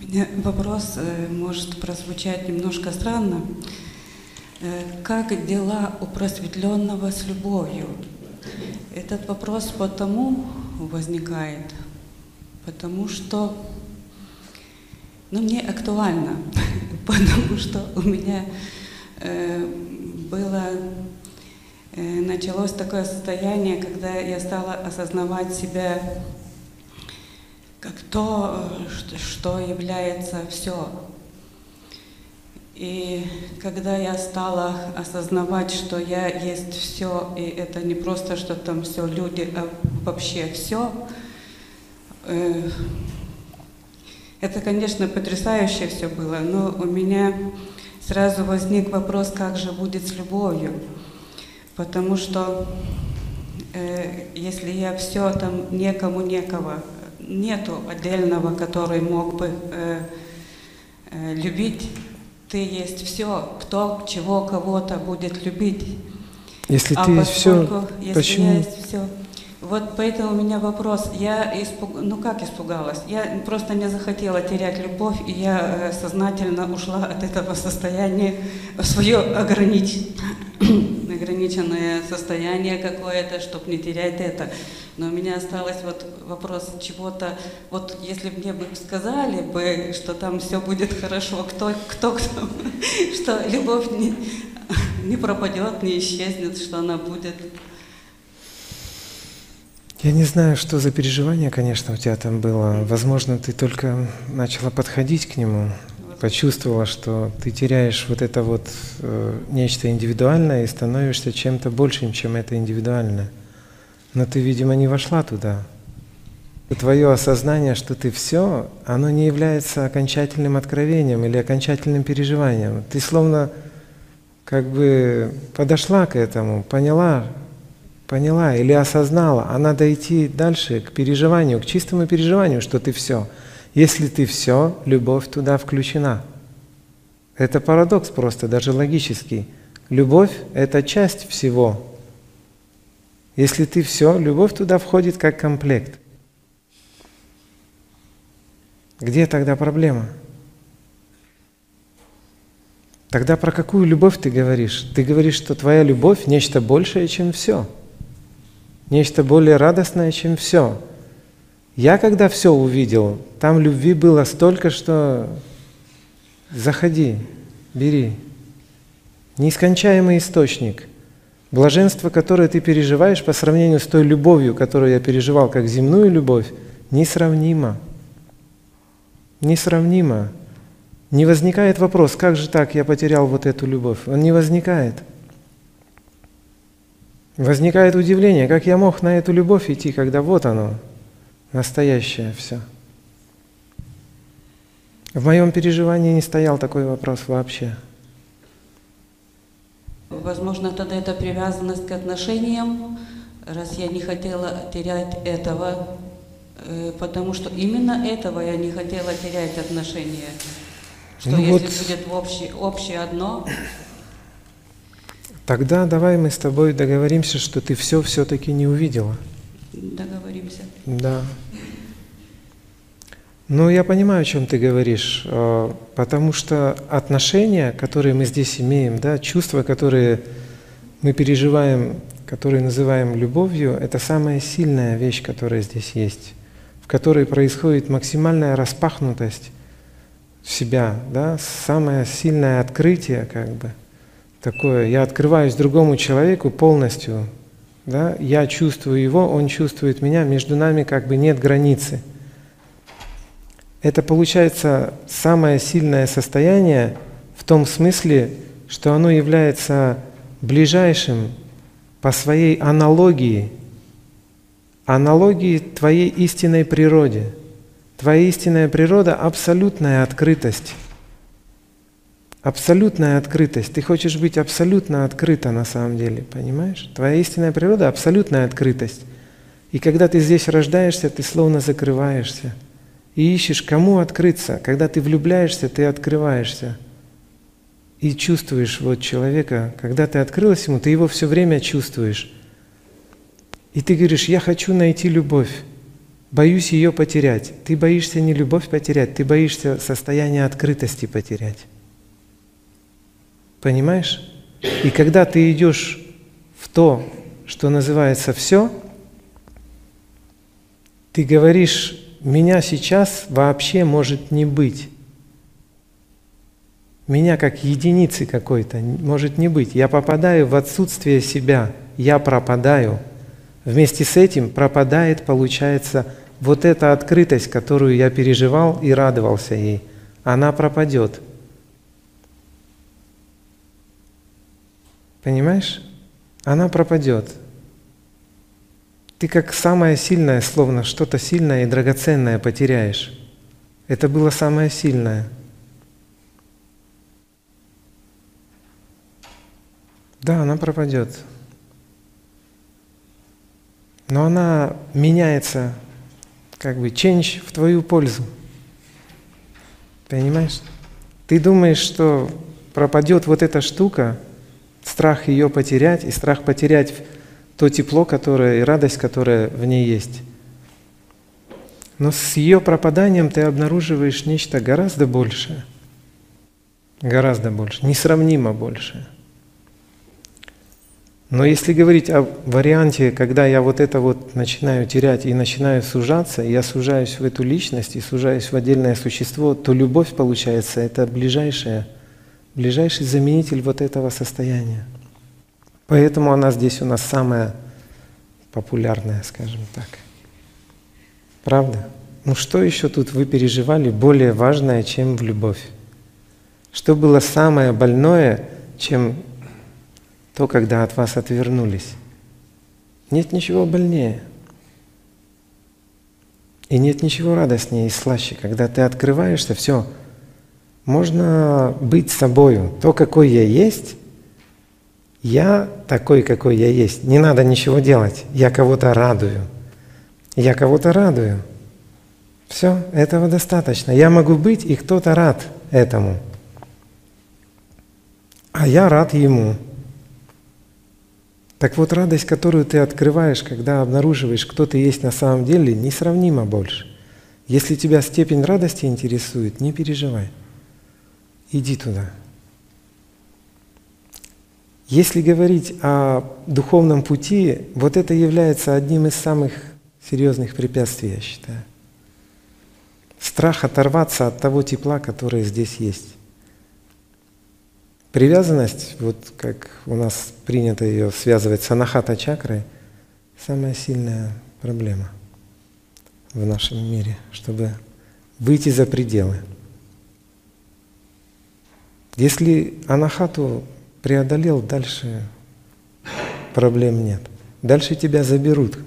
Меня вопрос э, может прозвучать немножко странно. Э, Как дела у просветленного с любовью? Этот вопрос потому возникает, потому что ну, мне актуально, потому что у меня э, было, началось такое состояние, когда я стала осознавать себя как то, э, что- является все. И когда я стала осознавать, что я есть все, и это не просто, что там все люди, а вообще все, это, конечно, потрясающе все было, но у меня сразу возник вопрос, как же будет с любовью. Потому что э, если я все там некому некого, нету отдельного, который мог бы э, э, любить, ты есть все, кто чего кого-то будет любить. Если А ты есть все, если я почему? есть все. Вот поэтому у меня вопрос. Я испуг... ну как испугалась? Я просто не захотела терять любовь, и я э, сознательно ушла от этого состояния в свое огранич... ограниченное состояние какое-то, чтобы не терять это. Но у меня осталось вот вопрос чего-то. Вот если мне бы сказали бы, что там все будет хорошо, кто, кто, кто, что любовь не, не пропадет, не исчезнет, что она будет Я не знаю, что за переживание, конечно, у тебя там было. Возможно, ты только начала подходить к нему, почувствовала, что ты теряешь вот это вот э, нечто индивидуальное и становишься чем-то большим, чем это индивидуальное. Но ты, видимо, не вошла туда. Твое осознание, что ты все, оно не является окончательным откровением или окончательным переживанием. Ты словно как бы подошла к этому, поняла, поняла или осознала, а надо идти дальше к переживанию, к чистому переживанию, что ты все. Если ты все, любовь туда включена. Это парадокс просто, даже логический. Любовь – это часть всего. Если ты все, любовь туда входит как комплект. Где тогда проблема? Тогда про какую любовь ты говоришь? Ты говоришь, что твоя любовь – нечто большее, чем все. Нечто более радостное, чем все. Я когда все увидел, там любви было столько, что заходи, бери. Неискончаемый источник. Блаженство, которое ты переживаешь по сравнению с той любовью, которую я переживал как земную любовь, несравнимо. Несравнимо. Не возникает вопрос, как же так я потерял вот эту любовь? Он не возникает. Возникает удивление, как я мог на эту любовь идти, когда вот оно, настоящее все. В моем переживании не стоял такой вопрос вообще. Возможно, тогда это привязанность к отношениям, раз я не хотела терять этого, э, потому что именно этого я не хотела терять отношения. Что Ну если вот- будет общее, общее одно, Тогда давай мы с тобой договоримся, что ты все все-таки не увидела. договоримся. Да. Ну, я понимаю, о чем ты говоришь, э, потому что отношения, которые мы здесь имеем, да, чувства, которые мы переживаем, которые называем любовью, это самая сильная вещь, которая здесь есть, в которой происходит максимальная распахнутость себя, да, самое сильное открытие, как бы, такое. Я открываюсь другому человеку полностью, да, я чувствую его, он чувствует меня, между нами как бы нет границы. Это получается самое сильное состояние в том смысле, что оно является ближайшим по своей аналогии, аналогии твоей истинной природе. Твоя истинная природа – абсолютная открытость. Абсолютная открытость. Ты хочешь быть абсолютно открыта на самом деле, понимаешь? Твоя истинная природа – абсолютная открытость. И когда ты здесь рождаешься, ты словно закрываешься и ищешь, кому открыться. Когда ты влюбляешься, ты открываешься и чувствуешь вот человека. Когда ты открылась ему, ты его все время чувствуешь. И ты говоришь, я хочу найти любовь. боюсь ее потерять. Ты боишься не любовь потерять, ты боишься состояние открытости потерять. Понимаешь? И когда ты идешь в то, что называется все, ты говоришь, меня сейчас вообще может не быть. Меня как единицы какой-то может не быть. Я попадаю в отсутствие себя, я пропадаю. Вместе с этим пропадает, получается, вот эта открытость, которую я переживал и радовался ей, она пропадет. Понимаешь? Она пропадет. Ты как самое сильное, словно что-то сильное и драгоценное потеряешь. Это было самое сильное – Да, она пропадет. Но она меняется, как бы change в твою пользу. Понимаешь? Ты думаешь, что пропадет вот эта штука, страх ее потерять и страх потерять то тепло, которое и радость, которая в ней есть. Но с ее пропаданием ты обнаруживаешь нечто гораздо большее. Гораздо больше, несравнимо большее. Но если говорить о варианте, когда я вот это вот начинаю терять и начинаю сужаться, я сужаюсь в эту личность и сужаюсь в отдельное существо, то любовь, получается, это ближайшая, ближайший заменитель вот этого состояния. Поэтому она здесь у нас самая популярная, скажем так. Правда? Ну что еще тут вы переживали более важное, чем в любовь? Что было самое больное, чем то, когда от вас отвернулись. Нет ничего больнее. И нет ничего радостнее и слаще, когда ты открываешься, все, можно быть собою. То, какой я есть, я такой, какой я есть. Не надо ничего делать. Я кого-то радую. Я кого-то радую. Все, этого достаточно. Я могу быть, и кто-то рад этому. А я рад ему. Так вот, радость, которую ты открываешь, когда обнаруживаешь, кто ты есть на самом деле, несравнима больше. Если тебя степень радости интересует, не переживай. Иди туда. Если говорить о духовном пути, вот это является одним из самых серьезных препятствий, я считаю. Страх оторваться от того тепла, которое здесь есть. Привязанность, вот как у нас принято ее связывать с анахата чакрой, самая сильная проблема в нашем мире, чтобы выйти за пределы. Если анахату преодолел, дальше проблем нет. Дальше тебя заберут